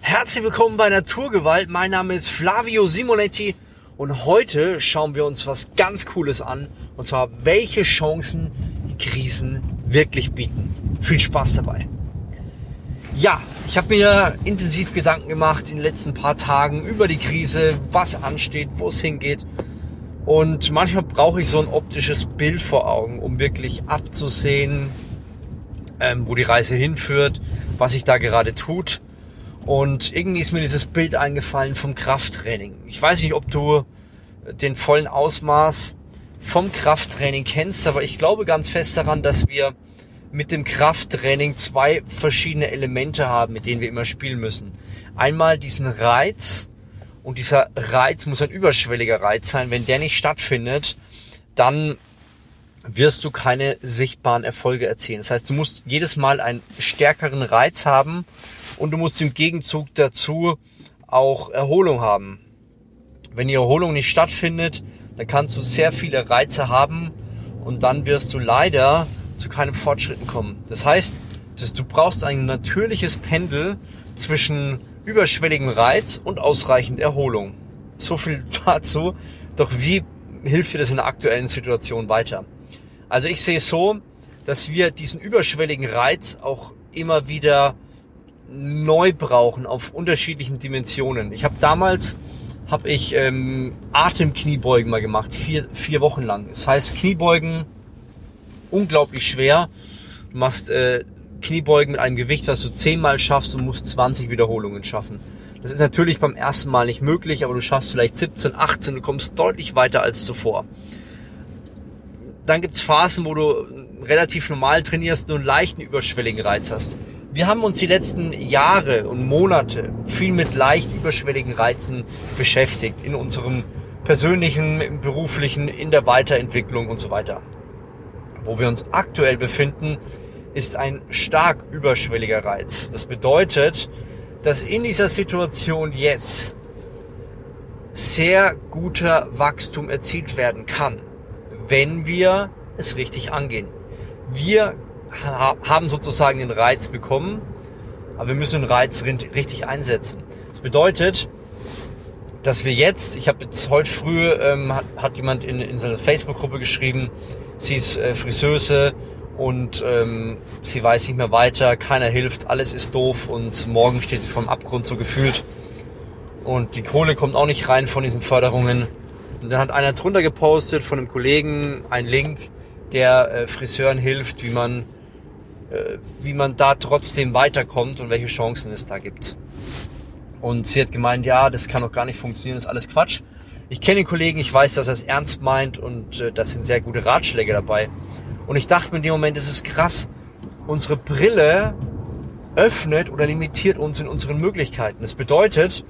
Herzlich willkommen bei Naturgewalt. Mein Name ist Flavio Simonetti und heute schauen wir uns was ganz Cooles an. Und zwar, welche Chancen die Krisen wirklich bieten. Viel Spaß dabei. Ja, ich habe mir intensiv Gedanken gemacht in den letzten paar Tagen über die Krise, was ansteht, wo es hingeht. Und manchmal brauche ich so ein optisches Bild vor Augen, um wirklich abzusehen, ähm, wo die Reise hinführt, was sich da gerade tut. Und irgendwie ist mir dieses Bild eingefallen vom Krafttraining. Ich weiß nicht, ob du den vollen Ausmaß vom Krafttraining kennst, aber ich glaube ganz fest daran, dass wir mit dem Krafttraining zwei verschiedene Elemente haben, mit denen wir immer spielen müssen. Einmal diesen Reiz und dieser Reiz muss ein überschwelliger Reiz sein. Wenn der nicht stattfindet, dann wirst du keine sichtbaren Erfolge erzielen. Das heißt, du musst jedes Mal einen stärkeren Reiz haben und du musst im Gegenzug dazu auch Erholung haben. Wenn die Erholung nicht stattfindet, dann kannst du sehr viele Reize haben und dann wirst du leider zu keinem Fortschritten kommen. Das heißt, du brauchst ein natürliches Pendel zwischen überschwelligem Reiz und ausreichend Erholung. So viel dazu. Doch wie hilft dir das in der aktuellen Situation weiter? Also ich sehe es so, dass wir diesen überschwelligen Reiz auch immer wieder neu brauchen auf unterschiedlichen Dimensionen. Ich habe damals habe ich ähm, Atemkniebeugen mal gemacht, vier, vier Wochen lang. Das heißt Kniebeugen unglaublich schwer. Du machst äh, Kniebeugen mit einem Gewicht, was du zehnmal schaffst und musst 20 Wiederholungen schaffen. Das ist natürlich beim ersten Mal nicht möglich, aber du schaffst vielleicht 17, 18, du kommst deutlich weiter als zuvor. Dann gibt's Phasen, wo du relativ normal trainierst, nur einen leichten überschwelligen Reiz hast. Wir haben uns die letzten Jahre und Monate viel mit leicht überschwelligen Reizen beschäftigt in unserem persönlichen, beruflichen, in der Weiterentwicklung und so weiter. Wo wir uns aktuell befinden, ist ein stark überschwelliger Reiz. Das bedeutet, dass in dieser Situation jetzt sehr guter Wachstum erzielt werden kann, wenn wir es richtig angehen. Wir haben sozusagen den Reiz bekommen, aber wir müssen den Reiz richtig einsetzen. Das bedeutet, dass wir jetzt, ich habe jetzt heute früh, ähm, hat, hat jemand in, in seiner Facebook-Gruppe geschrieben, sie ist äh, Friseuse und ähm, sie weiß nicht mehr weiter, keiner hilft, alles ist doof und morgen steht sie vom Abgrund so gefühlt und die Kohle kommt auch nicht rein von diesen Förderungen. Und dann hat einer drunter gepostet von einem Kollegen einen Link, der äh, Friseuren hilft, wie man wie man da trotzdem weiterkommt und welche Chancen es da gibt. Und sie hat gemeint, ja, das kann doch gar nicht funktionieren, das ist alles Quatsch. Ich kenne den Kollegen, ich weiß, dass er es ernst meint und äh, das sind sehr gute Ratschläge dabei. Und ich dachte mir in dem Moment, es ist krass, unsere Brille öffnet oder limitiert uns in unseren Möglichkeiten. Das bedeutet,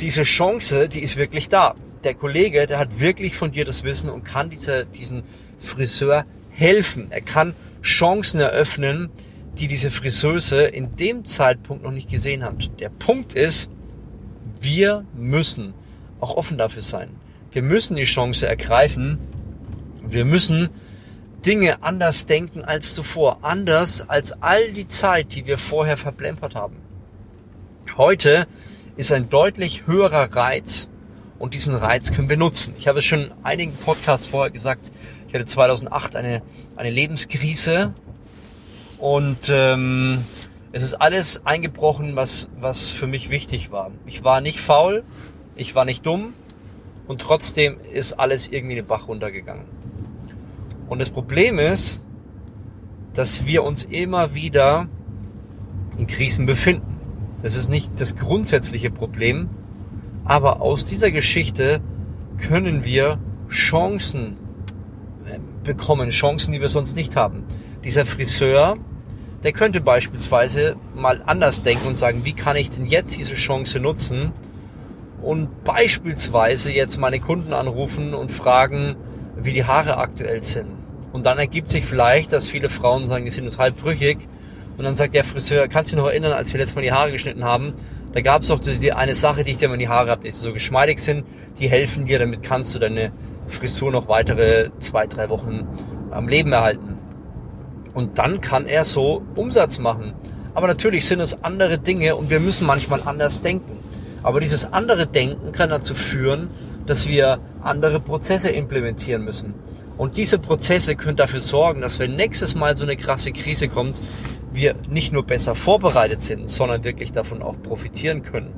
diese Chance, die ist wirklich da. Der Kollege, der hat wirklich von dir das Wissen und kann dieser, diesen Friseur helfen. Er kann Chancen eröffnen, die diese Friseuse in dem Zeitpunkt noch nicht gesehen hat. Der Punkt ist, wir müssen auch offen dafür sein. Wir müssen die Chance ergreifen. Wir müssen Dinge anders denken als zuvor. Anders als all die Zeit, die wir vorher verplempert haben. Heute ist ein deutlich höherer Reiz und diesen Reiz können wir nutzen. Ich habe es schon in einigen Podcasts vorher gesagt, ich hatte 2008 eine, eine Lebenskrise und ähm, es ist alles eingebrochen, was, was für mich wichtig war. Ich war nicht faul, ich war nicht dumm und trotzdem ist alles irgendwie den Bach runtergegangen. Und das Problem ist, dass wir uns immer wieder in Krisen befinden. Das ist nicht das grundsätzliche Problem, aber aus dieser Geschichte können wir Chancen bekommen, Chancen, die wir sonst nicht haben. Dieser Friseur, der könnte beispielsweise mal anders denken und sagen, wie kann ich denn jetzt diese Chance nutzen und beispielsweise jetzt meine Kunden anrufen und fragen, wie die Haare aktuell sind. Und dann ergibt sich vielleicht, dass viele Frauen sagen, die sind total brüchig. Und dann sagt der Friseur, kannst du dich noch erinnern, als wir letztes Mal die Haare geschnitten haben? Da gab es doch die eine Sache, die ich dir mal in die Haare habe, die so geschmeidig sind, die helfen dir, damit kannst du deine Frisur noch weitere zwei, drei Wochen am Leben erhalten. Und dann kann er so Umsatz machen. Aber natürlich sind es andere Dinge und wir müssen manchmal anders denken. Aber dieses andere Denken kann dazu führen, dass wir andere Prozesse implementieren müssen. Und diese Prozesse können dafür sorgen, dass wenn nächstes Mal so eine krasse Krise kommt, wir nicht nur besser vorbereitet sind, sondern wirklich davon auch profitieren können,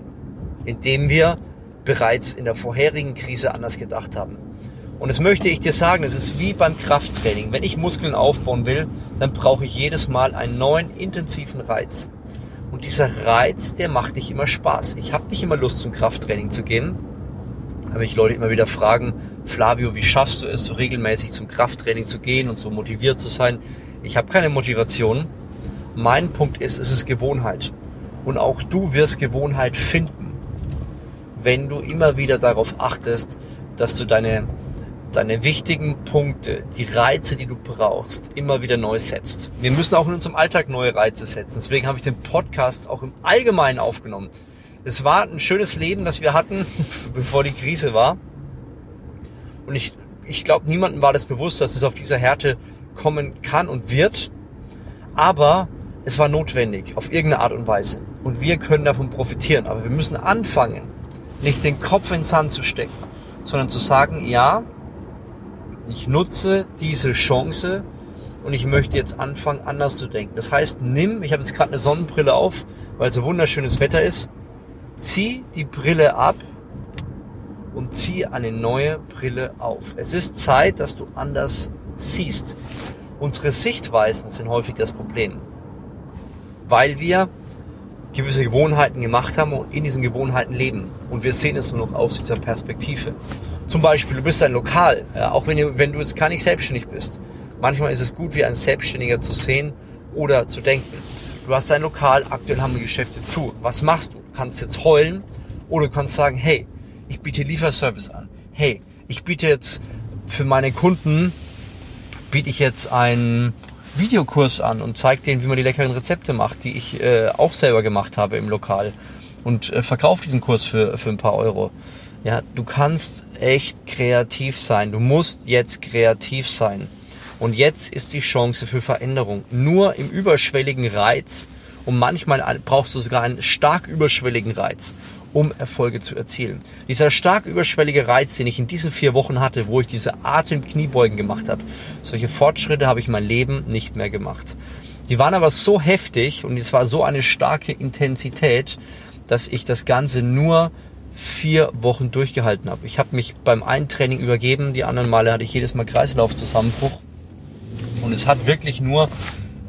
indem wir bereits in der vorherigen Krise anders gedacht haben. Und das möchte ich dir sagen, es ist wie beim Krafttraining. Wenn ich Muskeln aufbauen will, dann brauche ich jedes Mal einen neuen intensiven Reiz. Und dieser Reiz, der macht nicht immer Spaß. Ich habe nicht immer Lust zum Krafttraining zu gehen. Da mich Leute immer wieder fragen, Flavio, wie schaffst du es, so regelmäßig zum Krafttraining zu gehen und so motiviert zu sein? Ich habe keine Motivation. Mein Punkt ist, es ist Gewohnheit. Und auch du wirst Gewohnheit finden, wenn du immer wieder darauf achtest, dass du deine deine wichtigen Punkte, die Reize, die du brauchst, immer wieder neu setzt. Wir müssen auch in unserem Alltag neue Reize setzen. Deswegen habe ich den Podcast auch im Allgemeinen aufgenommen. Es war ein schönes Leben, das wir hatten, bevor die Krise war. Und ich, ich glaube, niemandem war das bewusst, dass es auf dieser Härte kommen kann und wird. Aber es war notwendig, auf irgendeine Art und Weise. Und wir können davon profitieren. Aber wir müssen anfangen, nicht den Kopf in den Sand zu stecken, sondern zu sagen, ja, ich nutze diese Chance und ich möchte jetzt anfangen, anders zu denken. Das heißt, nimm, ich habe jetzt gerade eine Sonnenbrille auf, weil so wunderschönes Wetter ist, zieh die Brille ab und zieh eine neue Brille auf. Es ist Zeit, dass du anders siehst. Unsere Sichtweisen sind häufig das Problem, weil wir gewisse Gewohnheiten gemacht haben und in diesen Gewohnheiten leben. Und wir sehen es nur noch aus dieser Perspektive. Zum Beispiel, du bist ein Lokal, auch wenn du, wenn du jetzt gar nicht selbstständig bist. Manchmal ist es gut, wie ein Selbstständiger zu sehen oder zu denken. Du hast ein Lokal, aktuell haben die Geschäfte zu. Was machst du? Du kannst jetzt heulen oder du kannst sagen, hey, ich biete Lieferservice an. Hey, ich biete jetzt für meine Kunden, biete ich jetzt einen Videokurs an und zeige denen, wie man die leckeren Rezepte macht, die ich äh, auch selber gemacht habe im Lokal und äh, verkaufe diesen Kurs für, für ein paar Euro. Ja, du kannst echt kreativ sein. Du musst jetzt kreativ sein. Und jetzt ist die Chance für Veränderung. Nur im überschwelligen Reiz und manchmal brauchst du sogar einen stark überschwelligen Reiz, um Erfolge zu erzielen. Dieser stark überschwellige Reiz, den ich in diesen vier Wochen hatte, wo ich diese Atem-Kniebeugen gemacht habe, solche Fortschritte habe ich mein Leben nicht mehr gemacht. Die waren aber so heftig und es war so eine starke Intensität, dass ich das Ganze nur vier Wochen durchgehalten habe. Ich habe mich beim einen Training übergeben, die anderen Male hatte ich jedes Mal Kreislaufzusammenbruch. Und es hat wirklich nur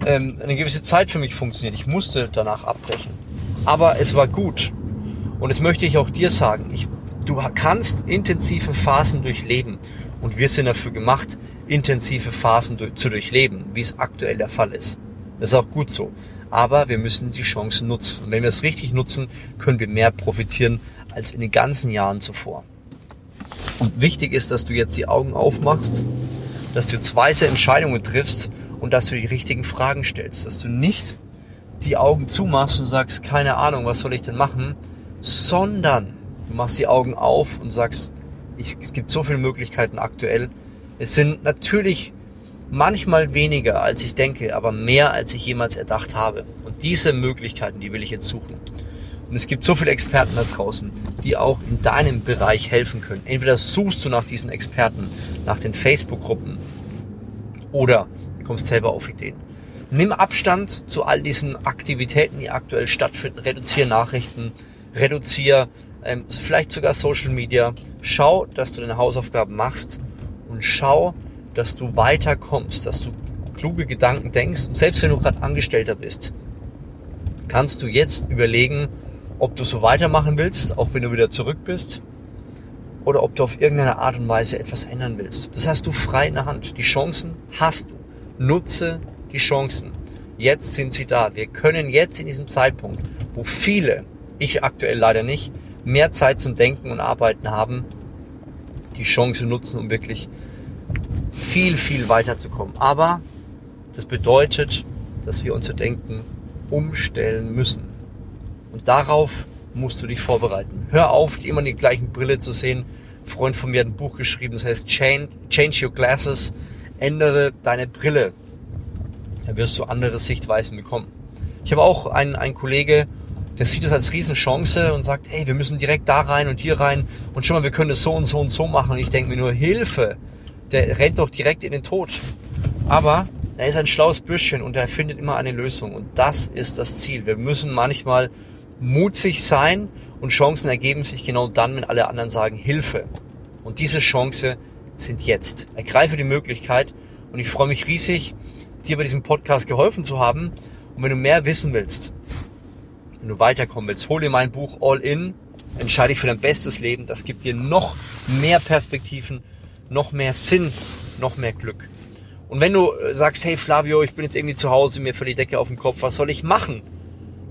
ähm, eine gewisse Zeit für mich funktioniert. Ich musste danach abbrechen. Aber es war gut. Und das möchte ich auch dir sagen. Ich, du kannst intensive Phasen durchleben. Und wir sind dafür gemacht, intensive Phasen zu durchleben, wie es aktuell der Fall ist. Das ist auch gut so. Aber wir müssen die Chancen nutzen. Und wenn wir es richtig nutzen, können wir mehr profitieren als in den ganzen Jahren zuvor. Und wichtig ist, dass du jetzt die Augen aufmachst, dass du jetzt weise Entscheidungen triffst und dass du die richtigen Fragen stellst, dass du nicht die Augen zumachst und sagst, keine Ahnung, was soll ich denn machen, sondern du machst die Augen auf und sagst, ich, es gibt so viele Möglichkeiten aktuell. Es sind natürlich manchmal weniger, als ich denke, aber mehr, als ich jemals erdacht habe. Und diese Möglichkeiten, die will ich jetzt suchen. Und es gibt so viele Experten da draußen, die auch in deinem Bereich helfen können. Entweder suchst du nach diesen Experten, nach den Facebook-Gruppen oder kommst selber auf Ideen. Nimm Abstand zu all diesen Aktivitäten, die aktuell stattfinden. Reduziere Nachrichten, reduziere ähm, vielleicht sogar Social Media. Schau, dass du deine Hausaufgaben machst und schau, dass du weiterkommst, dass du kluge Gedanken denkst. Und selbst wenn du gerade Angestellter bist, kannst du jetzt überlegen, ob du so weitermachen willst, auch wenn du wieder zurück bist, oder ob du auf irgendeine Art und Weise etwas ändern willst. Das hast du frei in der Hand. Die Chancen hast du. Nutze die Chancen. Jetzt sind sie da. Wir können jetzt in diesem Zeitpunkt, wo viele, ich aktuell leider nicht, mehr Zeit zum Denken und Arbeiten haben, die Chance nutzen, um wirklich viel, viel weiterzukommen. Aber das bedeutet, dass wir unser Denken umstellen müssen. Und darauf musst du dich vorbereiten. Hör auf, immer die gleichen Brille zu sehen. Ein Freund von mir hat ein Buch geschrieben, das heißt Change, Change Your Glasses. Ändere deine Brille. Da wirst du andere Sichtweisen bekommen. Ich habe auch einen, einen Kollege, der sieht es als Riesenchance und sagt, hey, wir müssen direkt da rein und hier rein und schon mal, wir können es so und so und so machen. Und ich denke mir nur, Hilfe, der rennt doch direkt in den Tod. Aber er ist ein schlaues Bürschchen und er findet immer eine Lösung. Und das ist das Ziel. Wir müssen manchmal mutig sein und Chancen ergeben sich genau dann, wenn alle anderen sagen Hilfe. Und diese Chance sind jetzt. Ergreife die Möglichkeit und ich freue mich riesig, dir bei diesem Podcast geholfen zu haben. Und wenn du mehr wissen willst, wenn du weiterkommen willst, hol dir mein Buch All In, entscheide dich für dein bestes Leben. Das gibt dir noch mehr Perspektiven, noch mehr Sinn, noch mehr Glück. Und wenn du sagst, hey Flavio, ich bin jetzt irgendwie zu Hause, mir fällt die Decke auf den Kopf, was soll ich machen?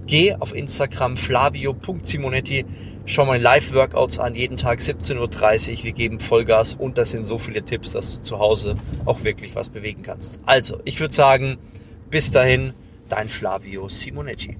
Geh auf Instagram flavio.simonetti, schau mal Live-Workouts an, jeden Tag 17.30 Uhr. Wir geben Vollgas und das sind so viele Tipps, dass du zu Hause auch wirklich was bewegen kannst. Also, ich würde sagen, bis dahin, dein Flavio Simonetti.